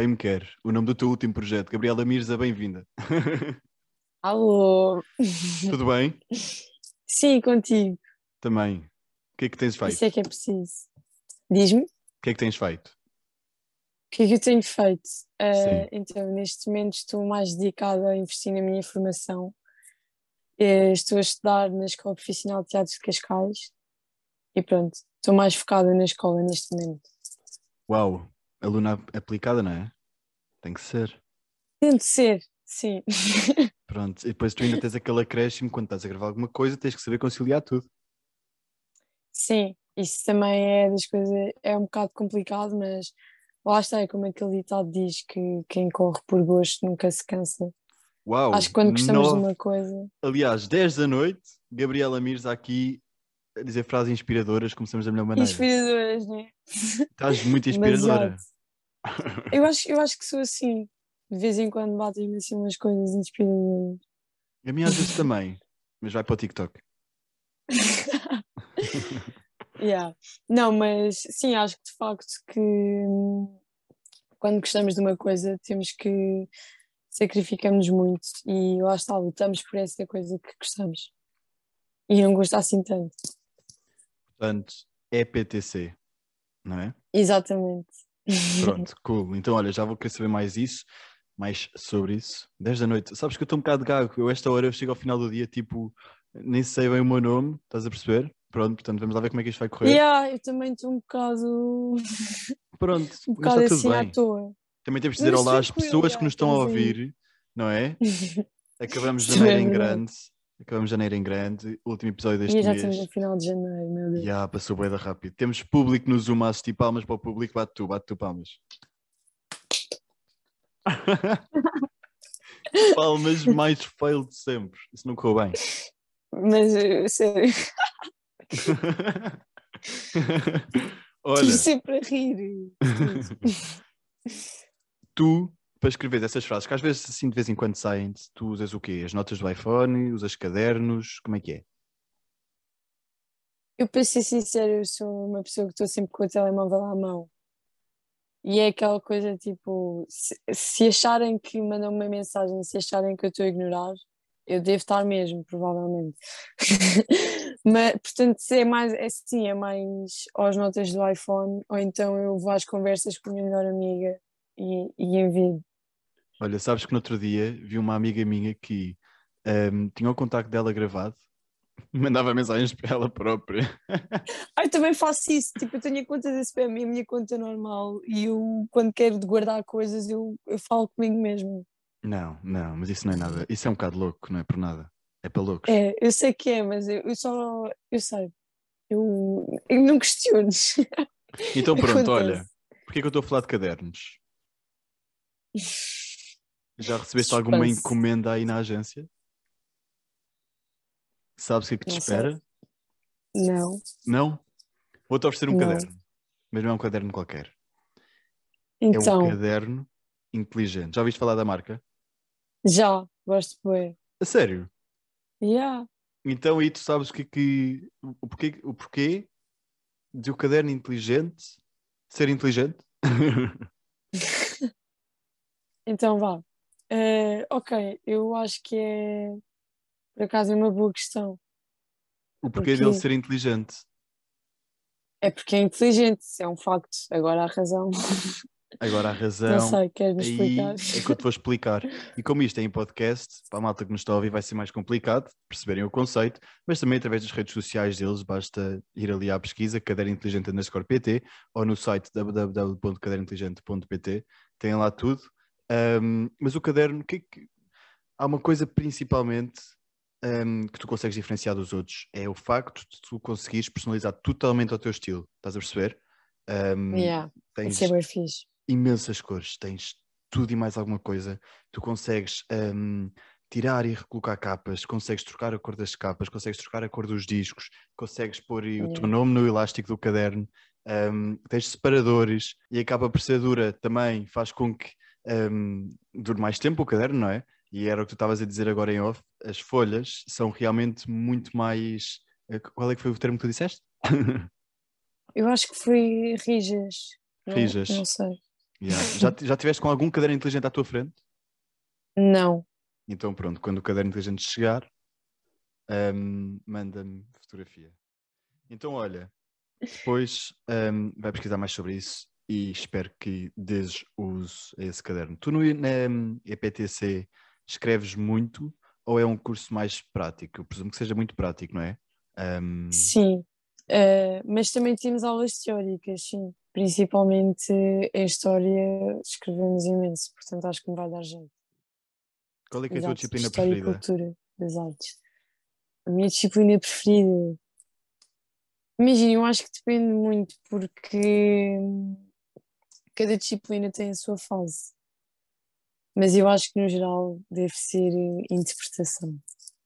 Bem me quer. O nome do teu último projeto. Gabriela Mirza, bem-vinda. Alô! Tudo bem? Sim, contigo. Também. O que é que tens feito? Isso é que é preciso. Diz-me, o O que é que tens feito? que é que eu tenho feito? Sim. então, neste momento estou mais dedicada a investir na minha formação. Eh, estou a estudar na Escola Profissional de Teatro de Cascais e pronto, estou mais focada na escola neste momento. Uau, aluna aplicada, não é? Tem que ser. Tento ser, sim. Pronto. E depois tu ainda tens aquele acréscimo quando estás a gravar alguma coisa, tens que saber conciliar tudo. Sim, isso também é das coisas, é um bocado complicado, mas lá está, é como aquele ditado diz que quem corre por gosto nunca se cansa. Uau. Acho que quando gostamos nove- de uma coisa. Aliás, 10 da noite, Gabriela Mirza aqui a dizer frases inspiradoras, começamos da melhor maneira. Inspiradoras, não é? Estás muito inspiradora. Eu acho, eu acho que sou assim. De vez em quando batem-me assim umas coisas inspiradoras. A minha às vezes também, mas vai para o TikTok. Yeah. Não, mas sim, acho que de facto que hum, quando gostamos de uma coisa temos que sacrificamos muito e lá está, lutamos por essa coisa que gostamos. E não gosto assim tanto. Portanto, é PTC, não é? Exatamente. Pronto, cool. Então, olha, já vou querer saber mais isso, mais sobre isso. 10 da noite. Sabes que eu estou um bocado gago. Eu, esta hora, eu chego ao final do dia, tipo, nem sei bem o meu nome, estás a perceber? Pronto, portanto, vamos lá ver como é que isto vai correr. Yeah, eu também estou um bocado, Pronto, um bocado está assim tudo à bem. toa. Também temos de dizer olá às pessoas que nos estão a ouvir, não é? Acabamos janeiro é em grande. Acabamos janeiro em grande. Último episódio E deste já mês. estamos no final de janeiro, meu Deus. Já, passou bem da rápido. Temos público no Zoom a assistir palmas para o público. Bate tu, bate tu palmas. palmas mais fail de sempre. Isso não correu bem. Mas, eh, sério, Olha, estou sempre a rir. tu, para escrever essas frases, que às vezes assim de vez em quando saem, tu usas o quê? As notas do iPhone, usas cadernos, como é que é? Eu, para ser sincero, eu sou uma pessoa que estou sempre com o telemóvel à mão. E é aquela coisa tipo: se, se acharem que mandam uma mensagem, se acharem que eu estou a ignorar, eu devo estar mesmo, provavelmente. Mas, portanto, é mais é assim, é mais às notas do iPhone, ou então eu vou às conversas com a minha melhor amiga e, e envio. Olha, sabes que no outro dia vi uma amiga minha que ahm, tinha o contacto dela gravado mandava mensagens para ela própria. Ah, eu também faço isso, tipo, eu tenho a conta da spam e a minha conta normal, e eu, quando quero de guardar coisas, eu, eu falo comigo mesmo. Não, não, mas isso não é nada. Isso é um bocado louco, não é por nada. É para loucos. É, eu sei que é, mas eu, eu só, eu sei, eu, eu não questiones. Então pronto, Acontece. olha, porquê que eu estou a falar de cadernos? Já recebeste alguma Suspense. encomenda aí na agência? Sabes o que é que te Não sei. espera? Não, Não? Vou-te oferecer um Não. caderno, mas não é um caderno qualquer. É um então, caderno inteligente. Já ouviste falar da marca? já, gosto de ver. A sério? Yeah. Então aí tu sabes o que é que. O porquê, o porquê de o caderno inteligente ser inteligente? Então vá. Eh, ok, eu acho que é, por acaso, é uma boa questão. o porquê Porquê? dele ser inteligente? É porque é inteligente, é um facto. Agora há razão. Agora a razão. Não sei, queres-me explicar? é que eu te vou explicar. E como isto é em podcast, para a malta que nos está a ouvir vai ser mais complicado perceberem o conceito, mas também através das redes sociais deles, basta ir ali à pesquisa, Caderno Inteligente underscore PT, ou no site www.cadernointeligente.pt, tem lá tudo. Ahm, mas o caderno, o que é que- há uma coisa principalmente ahm, que tu consegues diferenciar dos outros, é o facto de tu conseguires personalizar totalmente ao teu estilo, estás a perceber? Ahm, Yeah, tens isso é fixe. imensas cores, tens tudo e mais alguma coisa. Tu consegues hum, tirar e recolocar capas, consegues trocar a cor das capas, consegues trocar a cor dos discos, consegues pôr aí o teu Yeah. nome no elástico do caderno, hum, tens separadores e a capa por ser dura também faz com que hum, dure mais tempo o caderno, não é? E era o que tu estavas a dizer agora em off, as folhas são realmente muito mais. eh, Qual é que foi o termo que tu disseste? Eu acho que foi rijas. Não- Rijas. Não sei. Yeah. Já, já tiveste com algum caderno inteligente à tua frente? Não. Então pronto, quando o caderno inteligente chegar, um, manda-me fotografia. Então olha, depois um, vai pesquisar mais sobre isso e espero que dês uso a esse caderno. Tu no na EPTC escreves muito ou é um curso mais prático? Eu presumo que seja muito prático, não é? Um... Sim, uh, mas também temos aulas teóricas, sim. Principalmente em História escrevemos imenso, portanto acho que me vai dar jeito. Qual é que é a tua disciplina História preferida? História e Cultura das Artes. A minha disciplina preferida... Imagina, eu acho que depende muito porque cada disciplina tem a sua fase. Mas eu acho que no geral deve ser interpretação.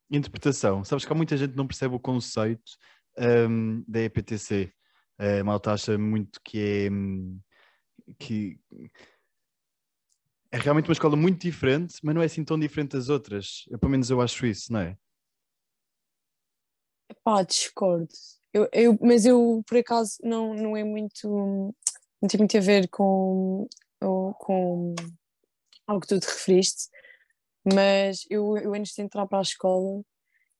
Interpretação. Sabes que há muita gente que não percebe o conceito um, da EPTC. A malta acha muito que é. Hum, que é realmente uma escola muito diferente, mas não é assim tão diferente das outras. Eu, pelo menos eu acho isso, não é? Pá, discordo. Eu, eu, mas eu, por acaso, não, não é muito. Não tem muito a ver com, com ao que tu te referiste, mas eu, eu antes de entrar para a escola,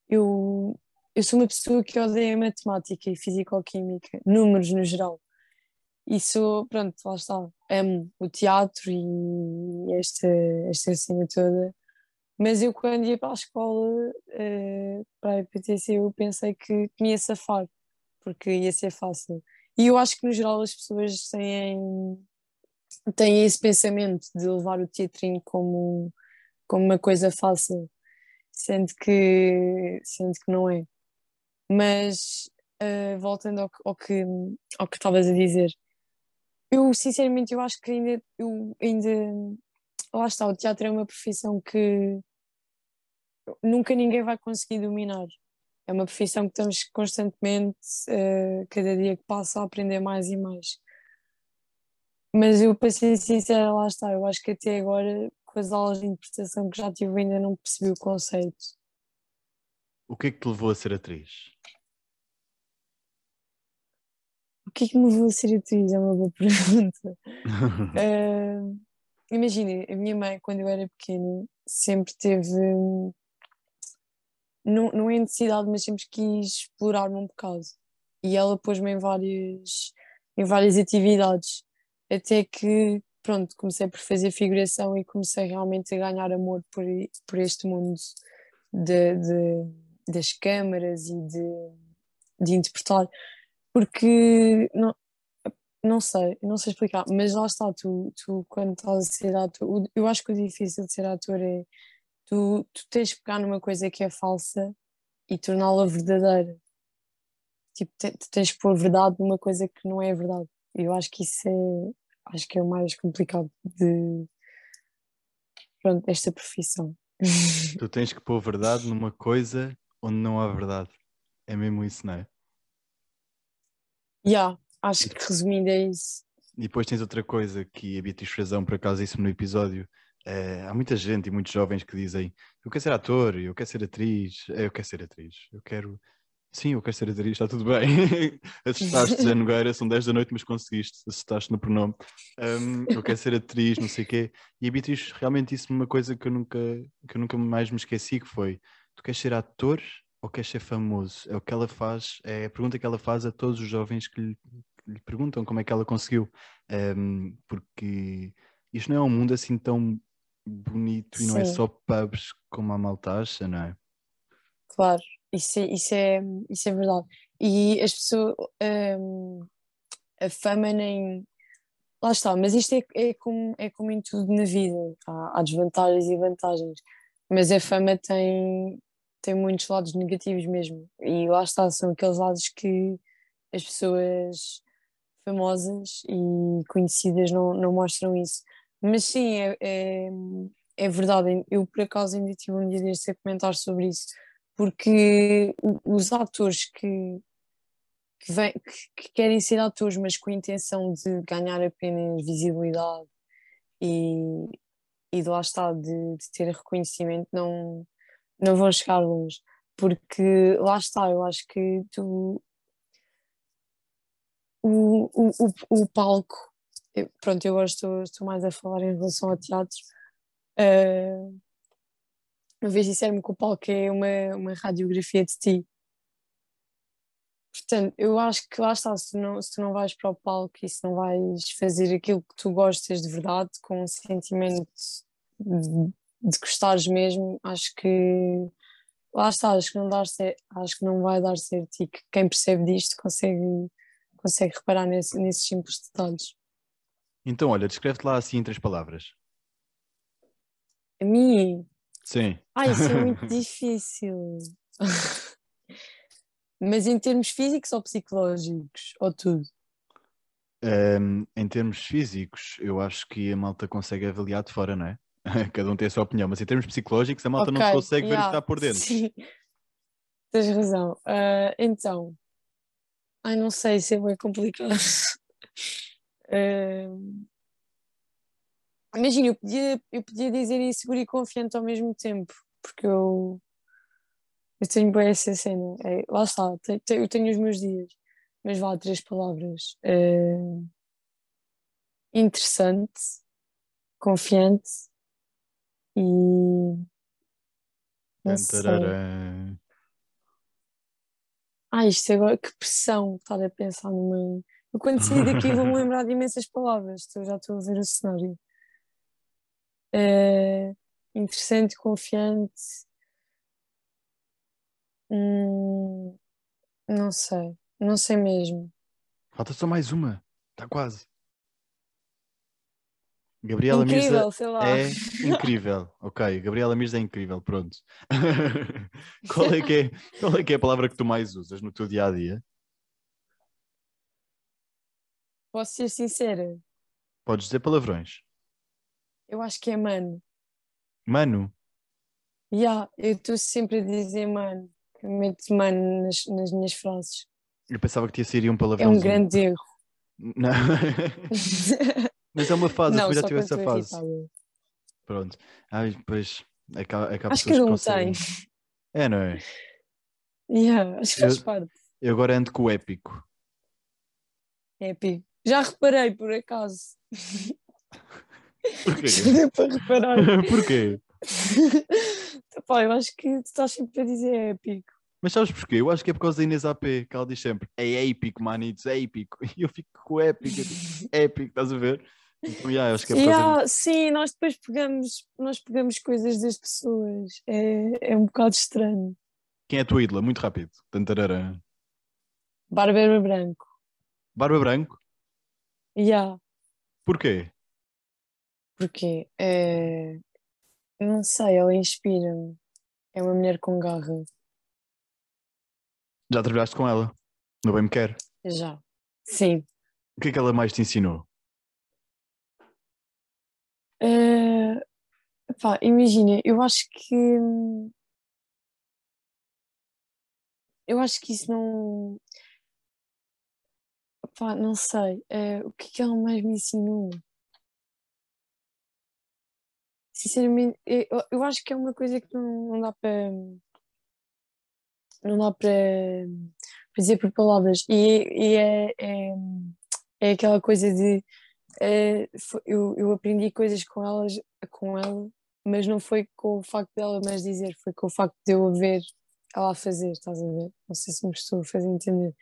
eu, eu sou uma pessoa que odeia matemática e físico-química, números no geral. E sou, pronto, lá está, amo o teatro e esta, esta cena toda. Mas eu, quando ia para a escola, uh, para a IPTC, eu pensei que me ia safar, porque ia ser fácil. E eu acho que, no geral, as pessoas têm têm esse pensamento de levar o teatrinho como, como uma coisa fácil, sendo que, sendo que não é. Mas uh, voltando ao, ao, que ao que estavas a dizer, eu sinceramente eu acho que ainda, eu ainda lá está, o teatro é uma profissão que nunca ninguém vai conseguir dominar. É uma profissão que estamos constantemente, uh, cada dia que passa, a aprender mais e mais. Mas eu, para ser sincera, lá está. Eu acho que até agora, com as aulas de interpretação que já tive, ainda não percebi o conceito. O que é que te levou a ser atriz? O que é que me levou a ser atriz? É uma boa pergunta. uh, Imagina, a minha mãe, quando eu era pequena, sempre teve. Não, não é necessidade, mas sempre quis explorar-me um bocado. E ela pôs-me em várias, em várias atividades até que, pronto, comecei por fazer figuração e comecei realmente a ganhar amor por, por este mundo de, de das câmaras e de, de interpretar, porque não, não sei, não sei explicar, mas lá está, tu, tu quando estás a ser ator, eu acho que o difícil de ser ator é tu, tu tens que pegar numa coisa que é falsa e torná-la verdadeira. Tipo, te, tens que pôr verdade numa coisa que não é verdade. Eu acho que isso é, acho que é o mais complicado de pronto, esta profissão. Tu tens que pôr verdade numa coisa onde não há verdade. É mesmo isso, não é? Já, yeah, acho que resumindo é isso. E depois tens outra coisa que a Beatriz Frazão, por acaso, disse no episódio. É, há muita gente e muitos jovens que dizem: Eu quero ser ator, eu quero ser atriz, eu quero ser atriz, eu quero Sim, eu quero ser atriz, está tudo bem. Assustaste, Zé Nogueira, são 10 da noite, mas conseguiste, assustaste no pronome. Um, eu quero ser atriz, não sei o quê. E a Beatriz realmente disse-me uma coisa que eu, nunca, que eu nunca mais me esqueci, que foi, tu queres ser ator ou queres ser famoso? É o que ela faz, é a pergunta que ela faz a todos os jovens que lhe, que lhe perguntam como é que ela conseguiu. Um, porque isto não é um mundo assim tão bonito e não é só pubs como a malta acha, não é? Claro, isso, é, isso, é, isso é verdade. E as pessoas. Um, a fama nem. Lá está, mas isto é, é, como, é como em tudo na vida. Há, há desvantagens e vantagens. Mas a fama tem, tem muitos lados negativos mesmo. E lá está, são aqueles lados que as pessoas famosas e conhecidas não, não mostram isso. Mas sim, é, é, é verdade. Eu por acaso ainda tive um dia deste a comentar sobre isso porque os atores que, que, vem, que, que, querem ser atores, mas com a intenção de ganhar apenas visibilidade e, e de lá está, de, de ter reconhecimento, não, não vão chegar longe. Porque lá está, eu acho que tu. O, o, o, o palco eu, pronto, eu agora estou, estou mais a falar em relação ao teatro. Uh, uma vez disseram-me que o palco é uma, uma radiografia de ti. Portanto, eu acho que lá está, se tu, não, se tu não vais para o palco e se não vais fazer aquilo que tu gostas de verdade, com um sentimento de, de gostares mesmo, acho que lá está, acho que não, dar acho que não vai dar certo e que quem percebe disto consegue, consegue reparar nesse, nesses simples detalhes. Então, olha, descreve-te lá assim em três palavras. A mim? Sim. Ai, isso é muito difícil. Mas em termos físicos ou psicológicos? Ou tudo? Um, em termos físicos, eu acho que a malta consegue avaliar de fora, não é? Cada um tem a sua opinião, mas em termos psicológicos, a malta okay, não consegue yeah, ver o que está por dentro. Sim, tens razão. Uh, então, ai, não sei se é bem complicado. Uh, imagina, eu podia, eu podia dizer inseguro e confiante ao mesmo tempo, porque eu eu tenho bem essa cena. É, lá está, te, te, eu tenho os meus dias, mas vá três palavras. É, interessante, confiante e. Não sei. Ah, isto agora, que pressão estar a pensar numa. Eu quando sair daqui vou-me lembrar de imensas palavras, eu já estou a ver o cenário. É, interessante, confiante, Hum, não sei, não sei mesmo. Falta só mais uma, está quase. Gabriela incrível, Mirza sei lá. é incrível. ok, Gabriela Mirza é incrível, pronto. qual, é que é, qual é que é a palavra que tu mais usas no teu dia a dia? Posso ser sincera? Podes dizer palavrões. Eu acho que é mano. Mano? Já, yeah, eu estou sempre a dizer mano meto mano nas, nas minhas frases. Eu pensava que tinha sido um palavrão. É um grande erro. Não. Mas é uma fase, não, eu já tive essa fase. Irritada. Pronto. Ai, pois. É que, que acho que não tem. É, não é? Yeah, acho que faz eu, parte. Eu agora ando com o épico. Épico. Já reparei, por acaso. Porquê? Deu para reparar. Porquê? Pá, eu acho que tu estás sempre a dizer épico. Mas sabes porquê? Eu acho que é por causa da Inês AP, que ela diz sempre é épico, manitos, é épico. E eu fico com épico, épico, estás a ver? Então, yeah, acho que é por yeah, causa... Sim, nós depois pegamos, nós pegamos coisas das pessoas. É, é um bocado estranho. Quem é a tua ídola? Muito rápido. Tantarara. Bárbara Branco. Barba Branco? Yeah. Porquê? Porque é, não sei, ela inspira-me. É uma mulher com garra. Já trabalhaste com ela? No Bem Me Quer? Já. Sim. O que é que ela mais te ensinou? Uh, pá, imagina, eu acho que. Eu acho que isso não. Pá, não sei. Uh, o que é que ela mais me ensinou? sinceramente, eu, eu acho que é uma coisa que não, não dá para. Não dá para, para dizer por palavras. E, e é, é, é aquela coisa de. É, eu, eu aprendi coisas com elas, com ela, mas não foi com o facto dela mais dizer, foi com o facto de eu a ver ela a fazer, estás a ver? Não sei se me estou a fazer entender.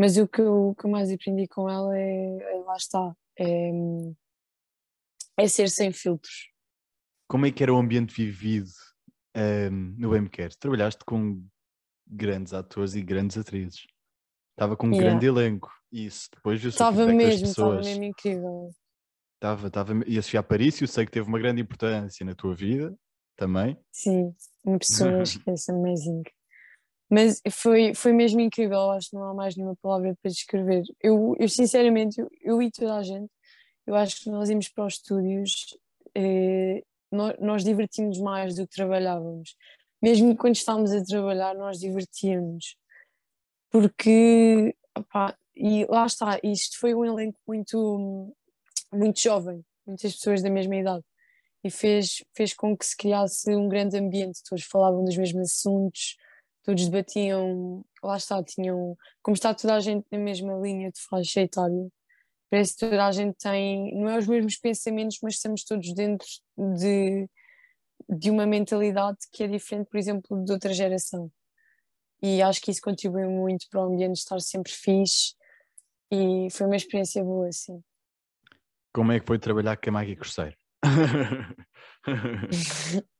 Mas o que eu, que eu mais aprendi com ela é, é lá está, é, é ser sem filtros como é que era o ambiente vivido um, no MCare? Trabalhaste com grandes atores e grandes atrizes. Estava com um yeah. grande elenco. E isso depois viu-se Estava mesmo, estava mesmo incrível. Estava, estava, e a Sofia Aparício, sei que teve uma grande importância na tua vida também. Sim, uma pessoa, esquece, amazing. Mas foi, foi mesmo incrível, acho que não há mais nenhuma palavra para descrever. Eu, eu sinceramente, eu, eu e toda a gente, eu acho que nós íamos para os estúdios eh, nós, nós divertimos mais do que trabalhávamos. Mesmo quando estávamos a trabalhar, nós divertíamos. Porque, opá, e lá está, isto foi um elenco muito, muito jovem, muitas pessoas da mesma idade. E fez, fez com que se criasse um grande ambiente, todos falavam dos mesmos assuntos, todos debatiam, lá está, tinham, como está toda a gente na mesma linha de faixa etária, parece que toda a gente tem, não é os mesmos pensamentos, mas estamos todos dentro de, de uma mentalidade que é diferente, por exemplo, de outra geração. E acho que isso contribui muito para o ambiente estar sempre fixe e foi uma experiência boa, assim. Como é que foi trabalhar com a Maggie Cruzeiro?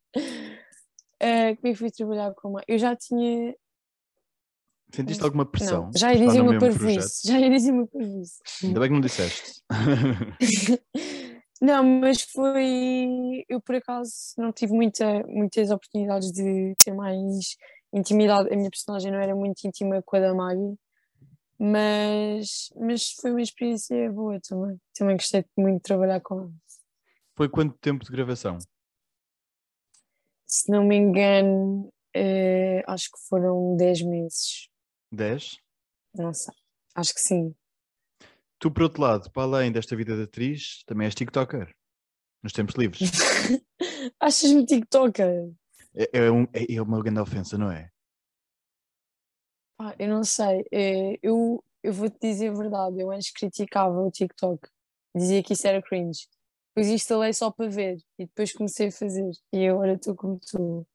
uh, como é que fui trabalhar com uma? Eu já tinha. Sentiste alguma pressão? Não, já ia dizer uma parvoíce. Já ia dizer uma parvoíce. Ainda bem que não disseste. não, mas foi. Eu por acaso não tive muita, muitas oportunidades de ter mais intimidade. A minha personagem não era muito íntima com a da Maggie mas, mas foi uma experiência boa também. Também gostei muito de trabalhar com ela. Foi quanto tempo de gravação? Se não me engano, uh, acho que foram 10 meses. 10? Não sei, acho que sim. Tu, por outro lado, para além desta vida de atriz, também és TikToker, nos tempos livres. Achas-me TikToker? É, é, um, é, é uma grande ofensa, não é? Ah, eu não sei, é, eu, eu vou-te dizer a verdade, eu antes criticava o TikTok, dizia que isso era cringe, depois instalei só para ver e depois comecei a fazer e agora estou como tu.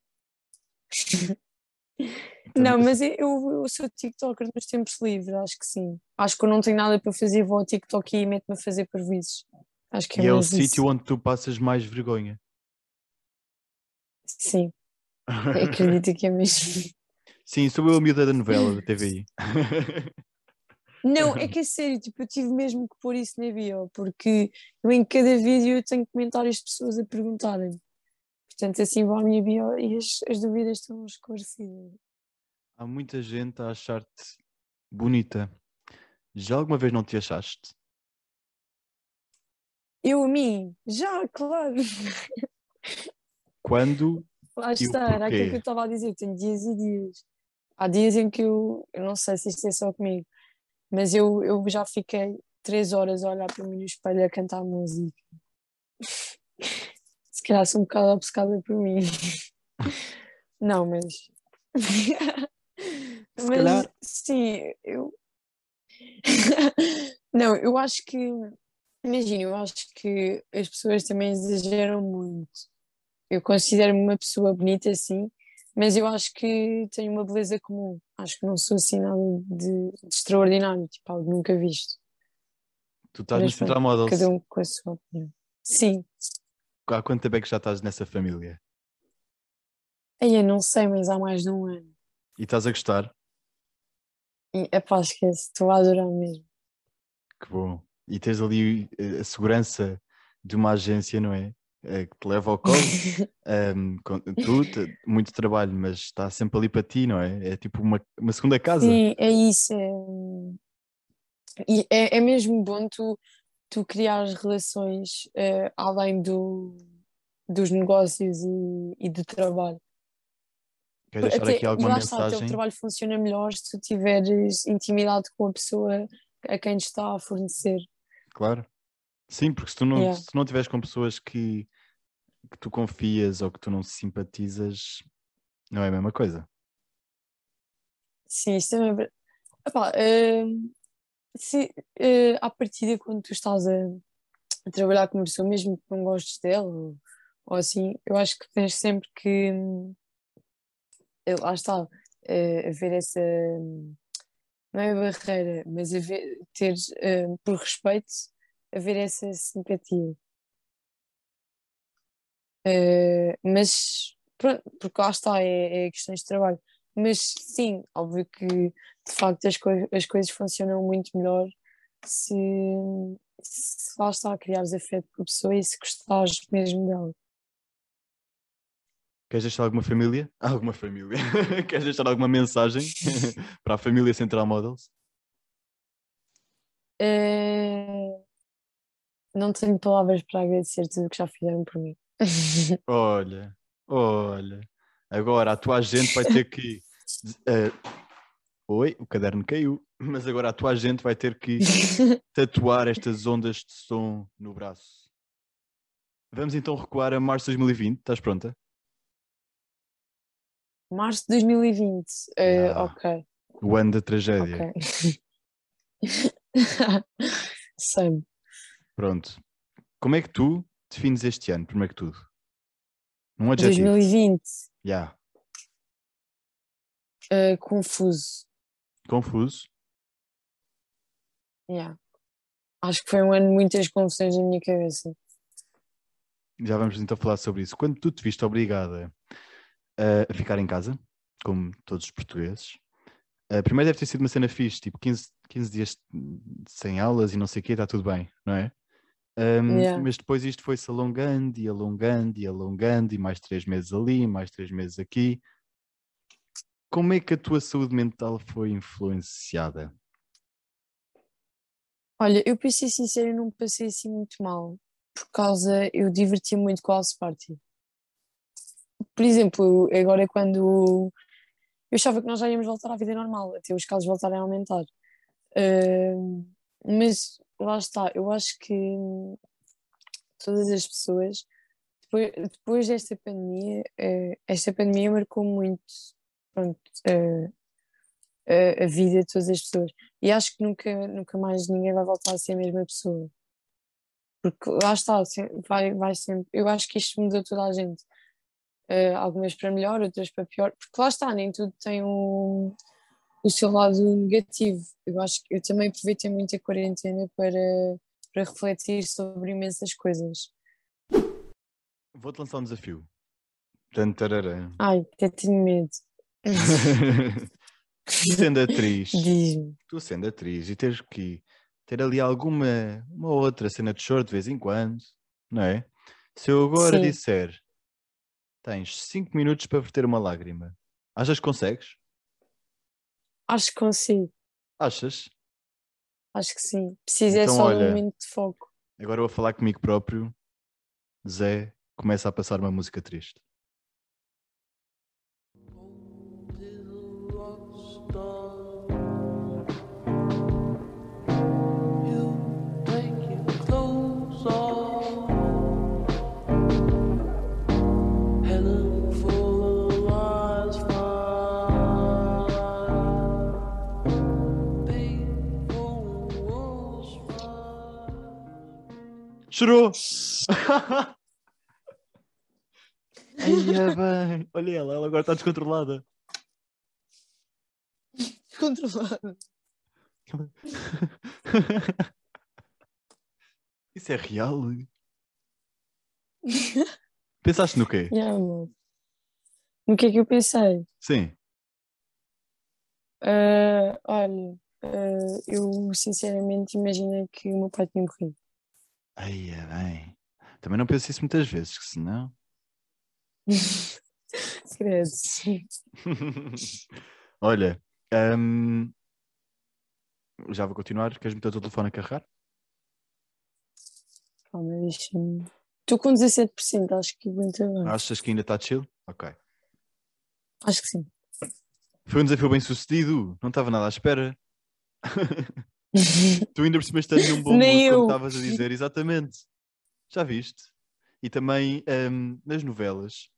Então, não, mas eu, eu sou TikToker nos tempos livres, acho que sim. Acho que eu não tenho nada para fazer, vou ao TikTok e meto-me a fazer prejuízos. Acho que é e é o sítio onde tu passas mais vergonha. Sim, acredito que é mesmo. Sim, sou eu a miúda da novela da TVI. Não, é que é sério, tipo, eu tive mesmo que pôr isso na bio, porque eu em cada vídeo eu tenho comentários de pessoas a perguntarem. Portanto, assim vou à minha bio e as, as dúvidas estão esclarecidas. Há muita gente a achar-te bonita. Já alguma vez não te achaste? Eu a mim? Já, claro. Quando? Lá está, era aquilo que eu estava a dizer, tenho dias e dias há dias em que eu, eu não sei se isto é só comigo, mas eu, eu já fiquei três horas a olhar para mim no espelho a cantar música. Se calhar sou um bocado obcecada por mim. Não, mas. Mas calhar... sim, eu. não, eu acho que. Imagina, eu acho que as pessoas também exageram muito. Eu considero-me uma pessoa bonita assim, mas eu acho que tenho uma beleza comum. Acho que não sou assim nada de, de extraordinário, tipo algo nunca visto. Tu estás no Central Models? Cada um com a sua opinião. Sim. Há quanto tempo é que já estás nessa família? Aí eu não sei, mas há mais de um ano. E estás a gostar? É pá, esquece, estou a adorar mesmo. Que bom. E tens ali eh, a segurança de uma agência, não é? É, que te leva ao colo. um, tu, muito trabalho, mas está sempre ali para ti, não é? É tipo uma, uma segunda casa. Sim, é isso. É, e é, é mesmo bom tu, tu criar relações uh, além do, dos negócios e, e do trabalho. Queres deixar Até, aqui alguma mensagem? Está, o teu trabalho funciona melhor se tu tiveres intimidade com a pessoa a quem te está a fornecer. Claro. Sim, porque se tu não, yeah. se não tiveres com pessoas que, que tu confias ou que tu não simpatizas, não é a mesma coisa. Sim, isso é. Epá, uh, se, uh, à partida, quando tu estás a, a, trabalhar com uma pessoa, mesmo que não gostes dela ou, ou assim, eu acho que tens sempre que. Uh, lá está, uh, haver essa. Não é barreira, mas haver, ter, uh, por respeito, haver essa simpatia. Uh, mas pronto, porque lá está, é, é questões de trabalho. Mas sim, óbvio que de facto as, co as coisas funcionam muito melhor se, se lá está a criares afeto com a pessoa e se gostares mesmo dela. Queres deixar alguma família? Alguma família? Queres deixar alguma mensagem para a família Central Models? Uh, não tenho palavras para agradecer tudo o que já fizeram por mim. olha, olha. Agora a tua agente vai ter que. Uh, oi, o caderno caiu, mas agora a tua agente vai ter que tatuar estas ondas de som no braço. Vamos então recuar a março de 2020. Estás pronta? Março de 2020. Uh, ah, ok. O ano da tragédia. Okay. Sei. Pronto. Como é que tu defines este ano, primeiro que tudo? Num adjetivo. 2020, Yeah. uh, confuso. Confuso. Yeah. Acho que foi um ano de muitas confusões na minha cabeça. Já vamos então falar sobre isso. Quando tu te viste obrigada a ficar em casa, como todos os portugueses, uh, primeiro deve ter sido uma cena fixe, tipo 15, 15 dias sem aulas e não sei o quê, está tudo bem, não é? Um, Yeah. Mas depois isto foi-se alongando e alongando e alongando, e mais três meses ali, mais três meses aqui. Como é que a tua saúde mental foi influenciada? Olha, eu para ser sincera, eu não passei assim muito mal, por causa, eu diverti muito com a House Party. Por exemplo, agora quando eu achava que nós já íamos voltar à vida normal, até os casos voltarem a aumentar. Ahm, mas lá está, eu acho que todas as pessoas, depois, depois desta pandemia, eh, esta pandemia marcou muito, pronto, eh, a, a vida de todas as pessoas. E acho que nunca, nunca mais ninguém vai voltar a ser a mesma pessoa. Porque lá está, vai, vai sempre. Eu acho que isto mudou toda a gente. Eh, algumas para melhor, outras para pior. Porque lá está, nem tudo tem um, o seu lado negativo. Eu acho que eu também aproveitei muito a quarentena para, para refletir sobre imensas coisas. Vou-te lançar um desafio. Tantararã. Ai, até tenho medo. Tu sendo atriz, tu sendo atriz e teres que ter ali alguma uma outra cena de choro de vez em quando, não é? Se eu agora Sim. disser tens 5 minutos para verter uma lágrima, achas que consegues? Acho que consigo. Achas? Acho que sim. Precisa é Então, só de olha, um momento de foco. Agora vou falar comigo próprio. Zé, começa a passar uma música triste. Chorou! Bem. Olha ela, ela agora está descontrolada. Controlado. Isso é real? Pensaste no quê? Yeah, amor. No que é que eu pensei? Sim. Ah, olha, ah, eu sinceramente imaginei que o meu pai tinha morrido. Ai, é bem. Também não penso isso muitas vezes, que senão. Credo. Olha, hum, já vou continuar. Queres meter o teu telefone a carregar? Calma, deixa-me. Estou com 17%, acho que aguenta bem. Achas que ainda está chill? Ok. Acho que sim. Foi um desafio bem sucedido. Não estava nada à espera. tu ainda percebeste estar num bom Nem mood, como estavas a dizer, exatamente. Já viste? E também hum, nas novelas,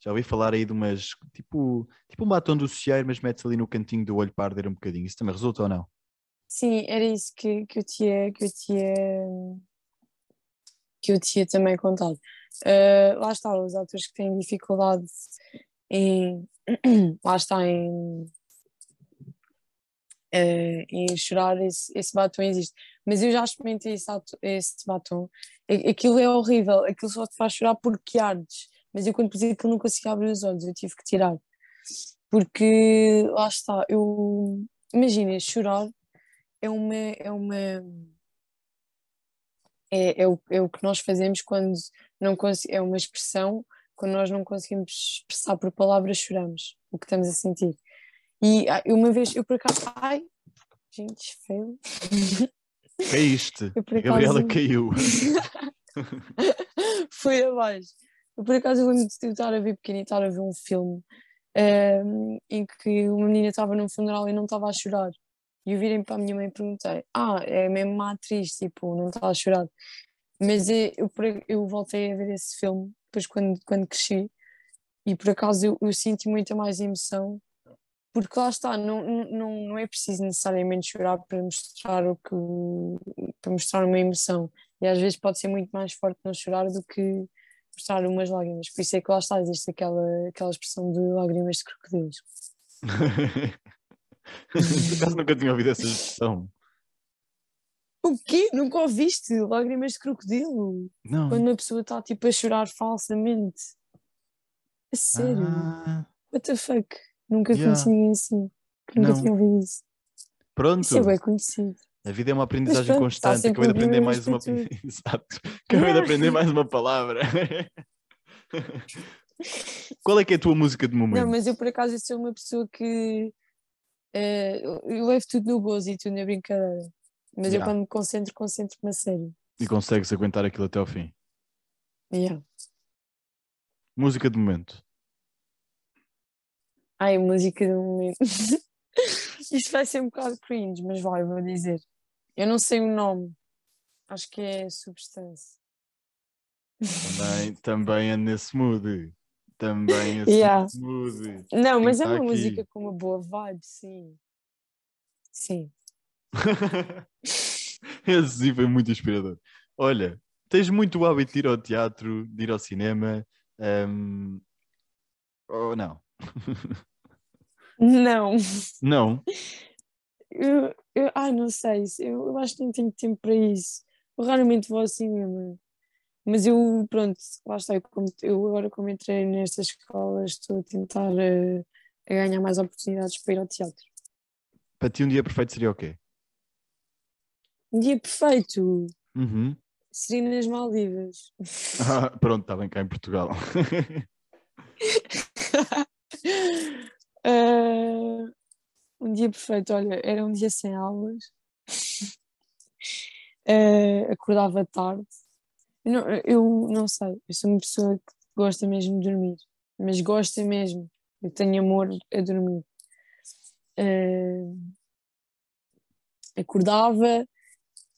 já ouvi falar aí de umas, tipo, tipo um batom do cieiro, mas metes ali no cantinho do olho para arder um bocadinho. Isso também resulta ou não? Sim, era isso que, que eu tinha, que eu tinha, que eu tinha também contado. Ah, lá está, os atores que têm dificuldade em, lá está, em, eh, em chorar, esse, esse batom existe. Mas eu já experimentei esse, esse batom. Aquilo é horrível, aquilo só te faz chorar porque ardes. Mas eu quando pus aquilo não conseguia abrir os olhos, eu tive que tirar. Porque lá está, eu imagina, chorar é uma, é uma é, é, o, é o que nós fazemos quando não é uma expressão quando nós não conseguimos expressar por palavras choramos o que estamos a sentir e ah, eu uma vez eu por acaso ai gente feio. Caíste. Eu, por A Gabriela acaso- caiu. foi abaixo. Eu por acaso eu lembro de eu estar a ver pequena e estar a ver um filme ehm, em que uma menina estava num funeral e não estava a chorar. E eu virei para a minha mãe e perguntei ah, é mesmo uma atriz, tipo, não está a chorar? Mas é- eu, a- eu voltei a ver esse filme depois quando, quando cresci. E por acaso eu, eu senti muita mais emoção porque lá está, não, não, não é preciso necessariamente chorar para mostrar o que para mostrar uma emoção. E às vezes pode ser muito mais forte não chorar do que mostrar umas lágrimas. Por isso é que lá está, existe aquela, aquela expressão de lágrimas de crocodilos. Por nunca tinha ouvido essa expressão. O quê? Nunca ouviste lágrimas de crocodilo? Não. Quando uma pessoa está tipo a chorar falsamente. A sério? Ah, What the fuck? Nunca Yeah. conheci ninguém assim. Nunca Não. tinha ouvido isso. pronto. Isso é bem conhecido. A vida é uma aprendizagem pronto, constante. Acabei de aprender mais uma. Exato. Acabei de aprender mais uma palavra. Qual é que é a tua música de momento? Não, mas eu por acaso sou uma pessoa que eh, eu eu levo tudo no gozo e tudo na brincadeira. Mas eu Yeah. quando me concentro, concentro-me a sério. E consegues aguentar aquilo até ao fim. Yeah. Música de momento. Ai, música do momento. Isto vai ser um bocado cringe, mas vai, vou dizer. Eu não sei o nome. Acho que é Substância. Também, também é nesse mood. Também esse Yeah. mood. Não, mas é estar uma aqui. música com uma boa vibe, sim. Sim. Esse sim foi muito inspirador. Olha, tens muito hábito de ir ao teatro, de ir ao cinema. ehm, Ou não? Não. Não? Eu, eu, ai, não sei. Eu, eu acho que não tenho tempo para isso. Eu raramente vou ao cinema. Mas eu, pronto, lá está. Eu, como- eu agora, como entrei nesta escola, estou a tentar eh, a ganhar mais oportunidades para ir ao teatro. Para ti um dia perfeito seria o quê? Um dia perfeito Uhum. seria nas Maldivas. Ah, pronto, está bem cá em Portugal. Ah, um dia perfeito, olha, era um dia sem aulas. Ah, acordava tarde. Eu não, eu não sei, eu sou uma pessoa que gosta mesmo de dormir, mas gosta mesmo. Eu tenho amor a dormir. Ah, acordava,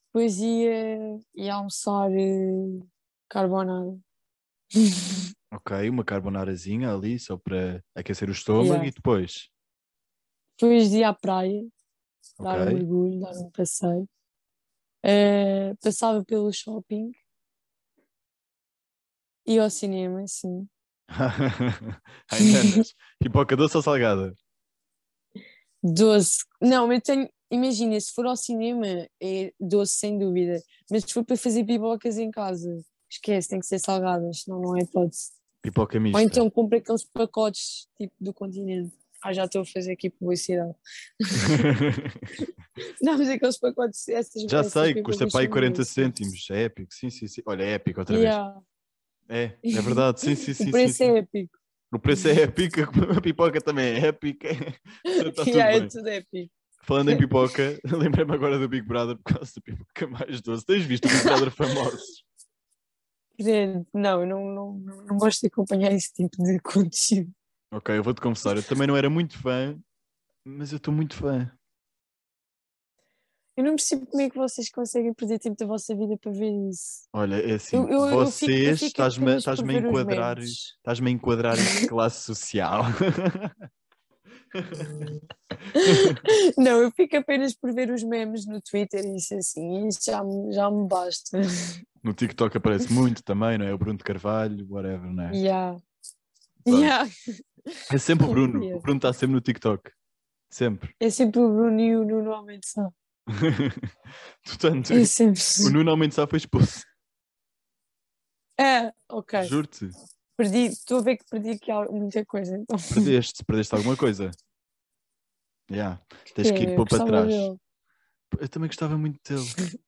depois ia, ia almoçar eh, carbonara. ok, uma carbonarazinha ali só para aquecer o estômago Yeah. e depois. Depois ia à praia, dar um mergulho, dar um passeio. Eh, passava pelo shopping. Ia ao cinema, sim. Ainda. Pipoca doce ou salgada? Doce. Não, eu tenho. Imagina, se for ao cinema, é doce sem dúvida. Mas se for para fazer pipocas em casa, esquece, tem que ser salgadas, senão não é hipótese. Pipoca mista. Ou então compra aqueles pacotes tipo do continente. Ah, já estou a fazer aqui publicidade. Não, mas aqueles pacotes, essas Já sei, custa para aí são 40 doces. cêntimos. É épico, sim, sim, sim. Olha, é épico outra vez. Yeah. É, é verdade, sim, sim, sim. o preço sim, é sim. épico. O preço é épico, a pipoca também é épica. Está tudo Yeah, é bem. tudo épico. Falando em pipoca, lembrei-me agora do Big Brother por causa da pipoca mais doce. Tens visto o Big Brother famosos? Não, eu não, não, não, gosto de acompanhar esse tipo de conteúdo. Ok, eu vou-te confessar, eu também não era muito fã, mas eu estou muito fã. Eu não percebo como é que vocês conseguem perder tempo da vossa vida para ver isso. Olha, é assim, Eu, eu, vocês estás-me a enquadrar, estás-me a enquadrar em classe social. Não, eu fico apenas por ver os memes no Twitter e isso assim, e isso já, me- já me basta. No TikTok aparece muito também, não é? O Bruno de Carvalho, whatever, não é? Yeah. Yeah. É sempre o Bruno. O Bruno está sempre no TikTok. Sempre. É sempre o Bruno e o Nuno Almeida Sá. Portanto, É sempre. o Nuno Almeida só foi expulso. É, ok. Juro-te. Perdi, estou a ver que perdi aqui muita coisa. Então. Perdeste, perdeste alguma coisa. Yeah. Tens que É, ir eu pôr para trás. dele. Eu também gostava muito dele.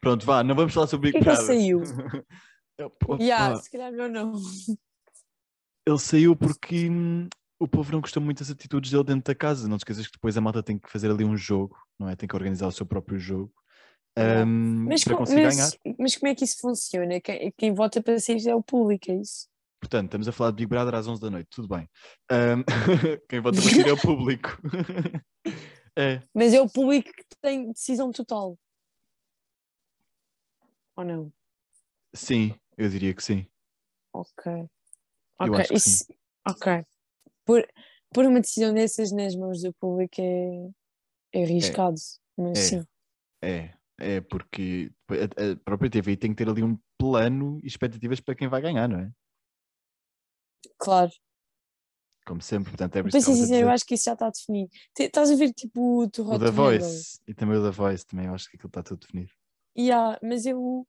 Pronto, vá, não vamos falar sobre Big Porquê que ele Brother. saiu? Opa, Yeah, se calhar melhor não. Ele saiu porque hum, o povo não gostou muito das atitudes dele dentro da casa. Não te esqueças que depois a malta tem que fazer ali um jogo, não é? Tem que organizar o seu próprio jogo hum, Mas, para co- conseguir mas, ganhar. mas como é que isso funciona? Quem, quem vota para sair é o público, é isso? Portanto, estamos a falar de Big Brother às 11 da noite, tudo bem. Hum, quem vota para é o público. é, Mas é o público que tem decisão total. Ou não? sim, eu diria que sim. Ok. Ok, isso- ok. Por, pôr uma decisão dessas nas mãos do público é, é arriscado, mas É. sim. É, é porque a, a própria TV tem que ter ali um plano e expectativas para quem vai ganhar, não é? Claro. Como sempre, portanto é por isso que sincero, eu acho que isso já está definido. Estás a ver tipo o da Handle? Voice e também o da Voice, também eu acho que aquilo está tudo definido. Yeah, mas eu,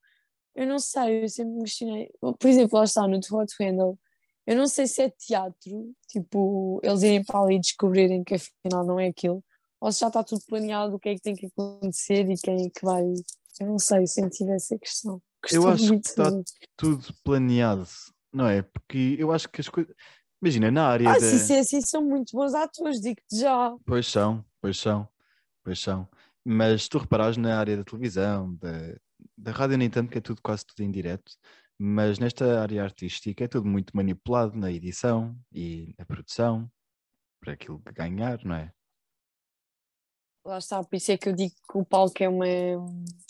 eu não sei, eu sempre me questionei. Por exemplo, lá está no Too Hot Handle. Eu não sei se é teatro, tipo, eles irem para ali e descobrirem que afinal não é aquilo, ou se já está tudo planeado, o que é que tem que acontecer e quem é que vai. Eu não sei, sempre tive essa questão. Eu Gostava acho que está tudo planeado, não é? Porque eu acho que as coisas. Imagina, na área Ah, da. se isso é assim, são muito bons atores, digo-te já. Pois são, pois são, pois são. Mas se tu reparares na área da televisão, da, da rádio, nem tanto, que é tudo quase tudo em direto, mas nesta área artística é tudo muito manipulado na edição e na produção, para aquilo que ganhar, não é? Lá está, por isso é que eu digo que o palco é uma,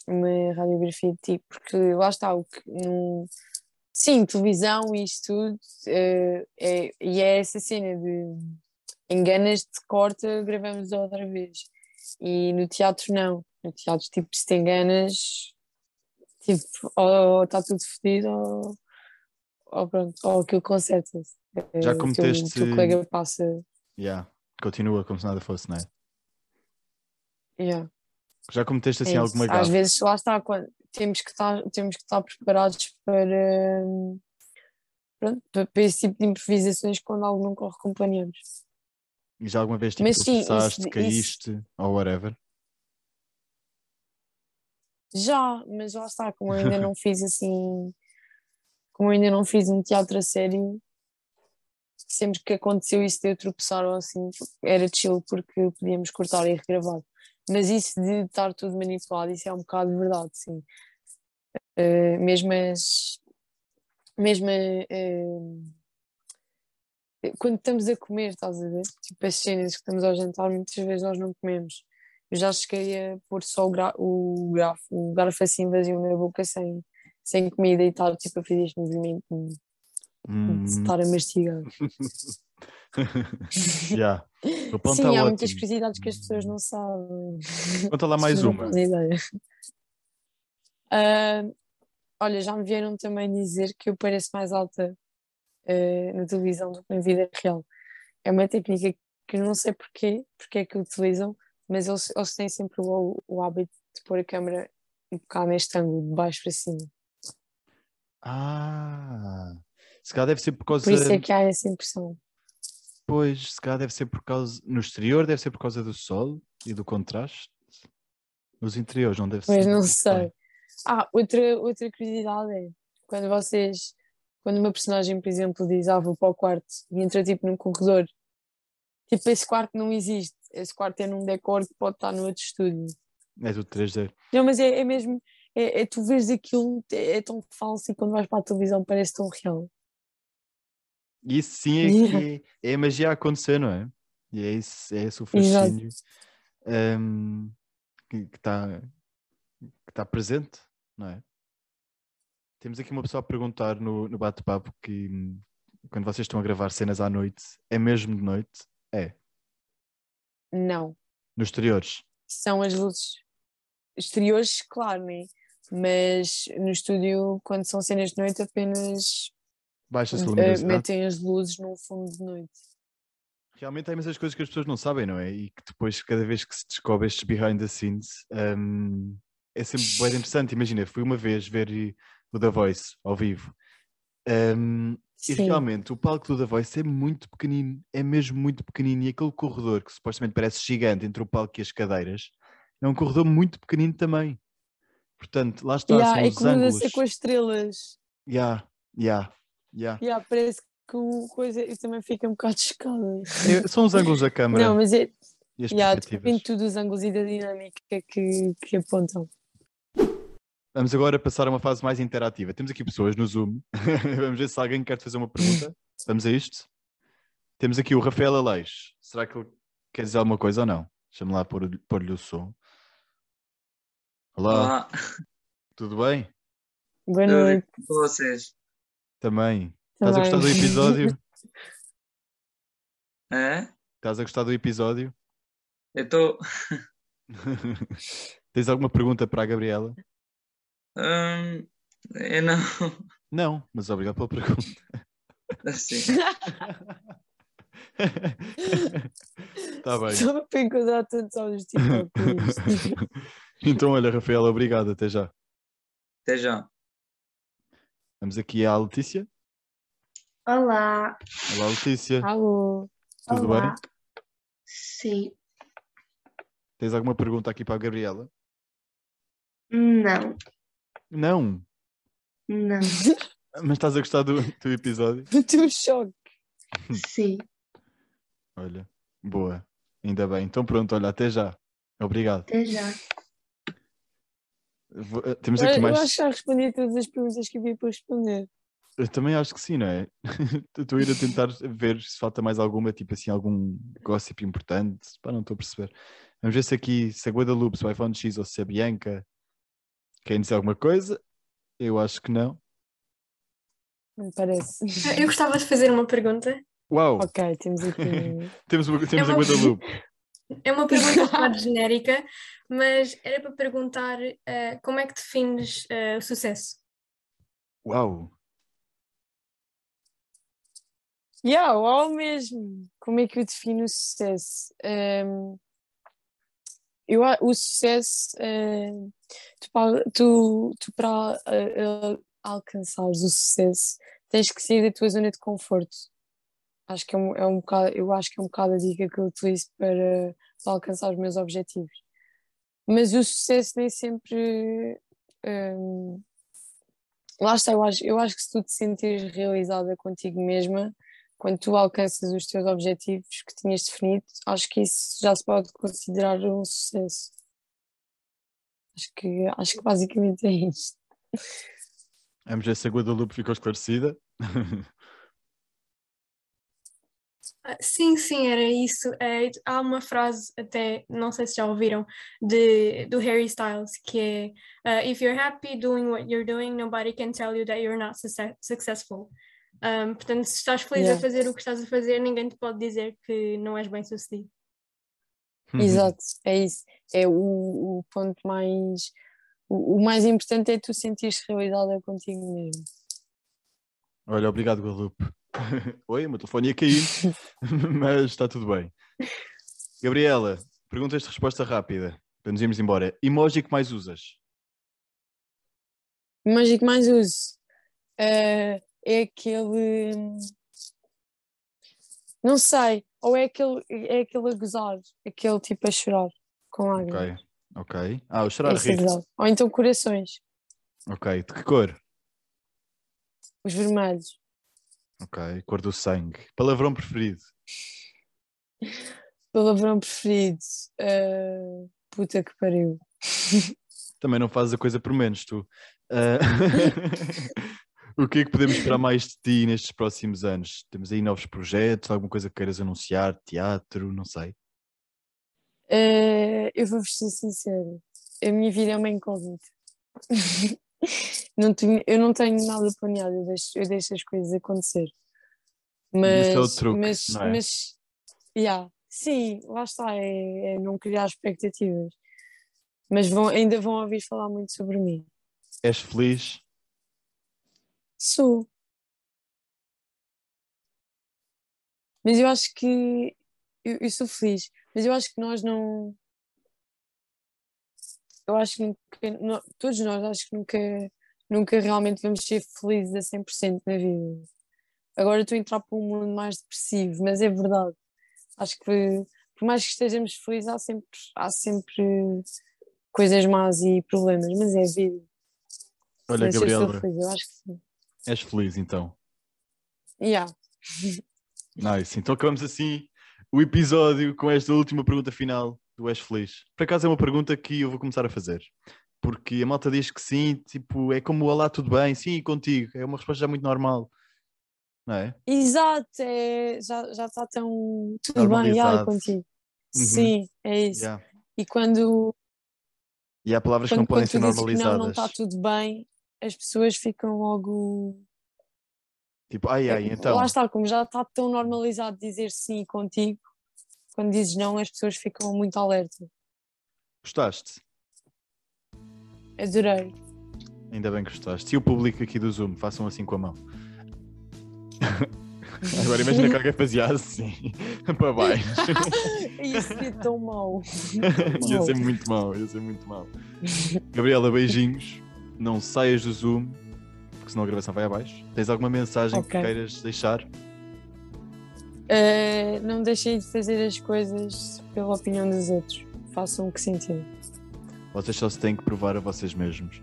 uma radiografia de ti, porque lá está, o que no, sim, televisão e isto tudo, eh, é, e é essa cena de enganas-te, corta, gravamos outra vez. E no teatro não, no teatro tipo, se te enganas, tipo, ou está tudo fodido ou, ou pronto, ou aquilo conserta-se. Eh, Já cometeste- O teu colega passa, Yeah. Continua como se nada fosse, não é? yeah. Já cometeste assim É alguma isso. Às vezes, lá está, quando, temos, que estar, temos que estar preparados para, pronto, para, esse tipo de improvisações quando algo não corre como planeamos. E já alguma vez tipo, Mas sim, isso- caíste ou whatever? Já, mas lá está, como eu ainda não fiz assim, como eu ainda não fiz um teatro a sério, sempre que aconteceu isso de eu tropeçar ou assim, era chill porque podíamos cortar e regravar. Mas isso de estar tudo manipulado, isso é um bocado verdade, sim. Eh, mesmo as. Mesmo eh, quando estamos a comer, estás a ver? Tipo, as cenas que estamos ao jantar, muitas vezes nós não comemos. Eu já cheguei a pôr só o, gra o, grafo, o garfo assim vazio na boca sem, sem comida e estar tipo a fazer este movimento de Hum, de estar a mastigar. Sim, está há muitas ótimo. curiosidades que as pessoas não sabem. Conta lá mais uma. Ah, olha, já me vieram também dizer que eu pareço mais alta ah, na televisão do que na vida real. É uma técnica que eu não sei porquê, porque é que utilizam, mas eles, eles têm sempre o, o hábito de pôr a câmera um bocado neste ângulo, de baixo para cima. Ah, se calhar deve ser por causa. Por isso é que há essa impressão. Pois, se calhar deve ser por causa. No exterior deve ser por causa do sol e do contraste. Nos interiores não deve Mas ser. não sei. Ah, outra, outra curiosidade é quando vocês, quando uma personagem, por exemplo, diz ah, vou para o quarto e entra tipo num corredor, tipo, esse quarto não existe. Esse quarto é num decor que pode estar no outro estúdio. É tudo 3D. Não, mas é, é mesmo, é, é tu vês aquilo, é, é tão falso e quando vais para a televisão parece tão real. Isso sim é, que é, é a magia a acontecer, não é? E é, isso, é esse o fascínio hum, que está que tá presente, não é? Temos aqui uma pessoa a perguntar no, no bate-papo que quando vocês estão a gravar cenas à noite, é mesmo de noite? É. Não, Nos exteriores. são as luzes exteriores, claro, né? Mas no estúdio, quando são cenas de noite, apenas Baixa-se eh, luminosidade. metem as luzes num fundo de noite. Realmente há imensas coisas que as pessoas não sabem, não é? E que depois, cada vez que se descobre estes behind the scenes, hum, é sempre bem interessante. Imagina, fui uma vez ver eh, o The Voice ao vivo. hum, e realmente o palco do The Voice é muito pequenino, é mesmo muito pequenino. E aquele corredor que supostamente parece gigante entre o palco e as cadeiras, é um corredor muito pequenino também. Portanto, lá está, Yeah, são é os ângulos. com as estrelas. Yeah, yeah, yeah. Yeah, parece que o coisa eu também fica um bocado chocada. É- são os ângulos da câmara Não, mas é, e yeah, depende tudo dos ângulos e da dinâmica que, que apontam. Vamos agora passar a uma fase mais interativa. Temos aqui pessoas no Zoom. Vamos ver se alguém quer te fazer uma pergunta. Vamos a isto? Temos aqui o Rafael Aleix. Será que ele quer dizer alguma coisa ou não? Deixa-me lá pôr- pôr-lhe o som. Olá, Olá, tudo bem? Boa noite. com vocês? Também. Estás a gostar do episódio? É? Estás a gostar do episódio? Eu estou. Tens alguma pergunta para a Gabriela? Hum, eu não. Não, mas obrigado pela pergunta. Assim. Está bem. Só para encontrar tantos isto. Então, olha, Rafaela, obrigado. Até já. Até já. Vamos aqui à Letícia. Olá. Olá, Letícia. Alô. Tudo Olá. bem? Sim. Tens alguma pergunta aqui para a Gabriela? Não. Não, Não. mas estás a gostar do, do episódio? Teu choque. Sim. Olha, boa. Ainda bem. Então pronto, olha, até já. Obrigado. Até já. Vou- eh, Temos Eu, aqui eu mais. acho que já respondi todas as perguntas que havia para responder. Eu também acho que sim, não é? Estou a ir a tentar ver se falta mais alguma, tipo assim, algum gossip importante. Pá, não estou a perceber. Vamos ver se aqui, se a Guadalupe, se o iPhone X ou se a Bianca querem dizer alguma coisa. Eu acho que não. Me parece. Eu gostava de fazer uma pergunta. Uau! Ok, temos aqui. Temos, uma- temos a uma- Guadalupe. É uma pergunta um bocado genérica, mas era para perguntar eh, como é que defines eh, o sucesso? Uau! Yeah, uau mesmo. Como é que eu defino o sucesso? Ehm, eu, a- o sucesso, ehm, tu, tu, tu para alcançares o sucesso, tens que sair da tua zona de conforto. Acho que é um, é um bocado, eu acho que é um bocado a dica que eu utilizo para, para alcançar os meus objetivos. Mas o sucesso nem sempre. ehm, lá está, eu acho, eu acho que se tu te sentires realizada contigo mesma, quando tu alcanças os teus objetivos que tinhas definido, acho que isso já se pode considerar um sucesso. Acho que, acho que basicamente é isto. Vamos ver a Guadalupe ficou esclarecida. Ah, Sim, sim, era isso. Eh, há uma frase, até não sei se já ouviram, de, do Harry Styles, que é ah, If you're happy doing what you're doing, nobody can tell you that you're not suce- successful. Um, portanto, se estás feliz a Yeah. fazer o que estás a fazer, ninguém te pode dizer que não és bem sucedido. Exato, é isso. É o, o ponto mais. O, o mais importante é tu sentires realizada contigo mesmo. Olha, obrigado, Guadalupe. Oi, o meu telefone ia cair, mas está tudo bem. Gabriela, perguntas de resposta rápida, para nos irmos embora. Emoji que mais usas? Emoji que mais uso eh, é aquele. Não sei, ou é aquele, é aquele a gozar, aquele tipo a chorar com lágrimas. Ok, ok. Ah, o chorar Esse é rir. Ou então corações, Ok, de que cor? os vermelhos. Ok, cor do sangue. Palavrão preferido? Palavrão preferido. eh, puta que pariu. Também não fazes a coisa por menos, tu. Ah, o que é que podemos esperar mais de ti nestes próximos anos? Temos aí novos projetos, alguma coisa que queiras anunciar, teatro, não sei. Eh, eu vou-vos ser sincera, a minha vida é uma incógnita. não tenho, eu não tenho nada planeado, eu deixo, eu deixo as coisas acontecer. Mas, esse é o truque, mas, não é? mas yeah, sim, lá está, é, é não criar expectativas. Mas vão, ainda vão ouvir falar muito sobre mim. És feliz? Sou. Mas eu acho que eu, eu sou feliz, mas eu acho que nós não. Eu acho que nunca, nó- todos nós acho que nunca, nunca realmente vamos ser felizes a 100% na vida. Agora estou a entrar para um mundo mais depressivo, mas é verdade. Acho que por mais que estejamos felizes, há sempre, há sempre coisas más e problemas, mas é a vida. Olha, Mas Gabriela, feliz, eu acho que sim. és feliz então. Yeah. Nice. Então acabamos assim o episódio com esta última pergunta final do És Feliz. Por acaso é uma pergunta que eu vou começar a fazer. Porque a malta diz que sim, tipo, é como olá, tudo bem, sim, contigo. É uma resposta já muito normal. Não é? Exato, é, já, já está tão tudo bem, já, contigo. Uhum. Sim, é isso. Yeah. E quando, E há palavras que quando, não podem ser tu que não, não normalizadas. está tudo bem, as pessoas ficam logo. Tipo, ai ai, então. Lá está, como já está tão normalizado dizer sim contigo, quando dizes não, as pessoas ficam muito alerta. Gostaste? Adorei. Ainda bem que gostaste. E o público aqui do Zoom, façam assim com a mão. Agora imagina que alguém fazia assim, para baixo. Isso seria tão mau. ia ser muito mau, ia ser muito mau. Gabriela, beijinhos. Não saias do Zoom, porque senão a gravação vai abaixo. Tens alguma mensagem Ok. que queiras deixar? Eh, não deixem de fazer as coisas pela opinião dos outros. Façam o que sentirem. Vocês só se têm que provar a vocês mesmos.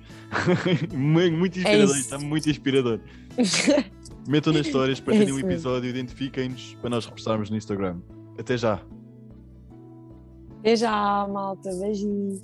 Mu- muito inspirador, isso. está muito inspirador. Metam nas histórias, partilhem o isso mesmo. episódio, identifiquem-nos para nós repostarmos no Instagram. Até já! Até já, malta. Beijinhos.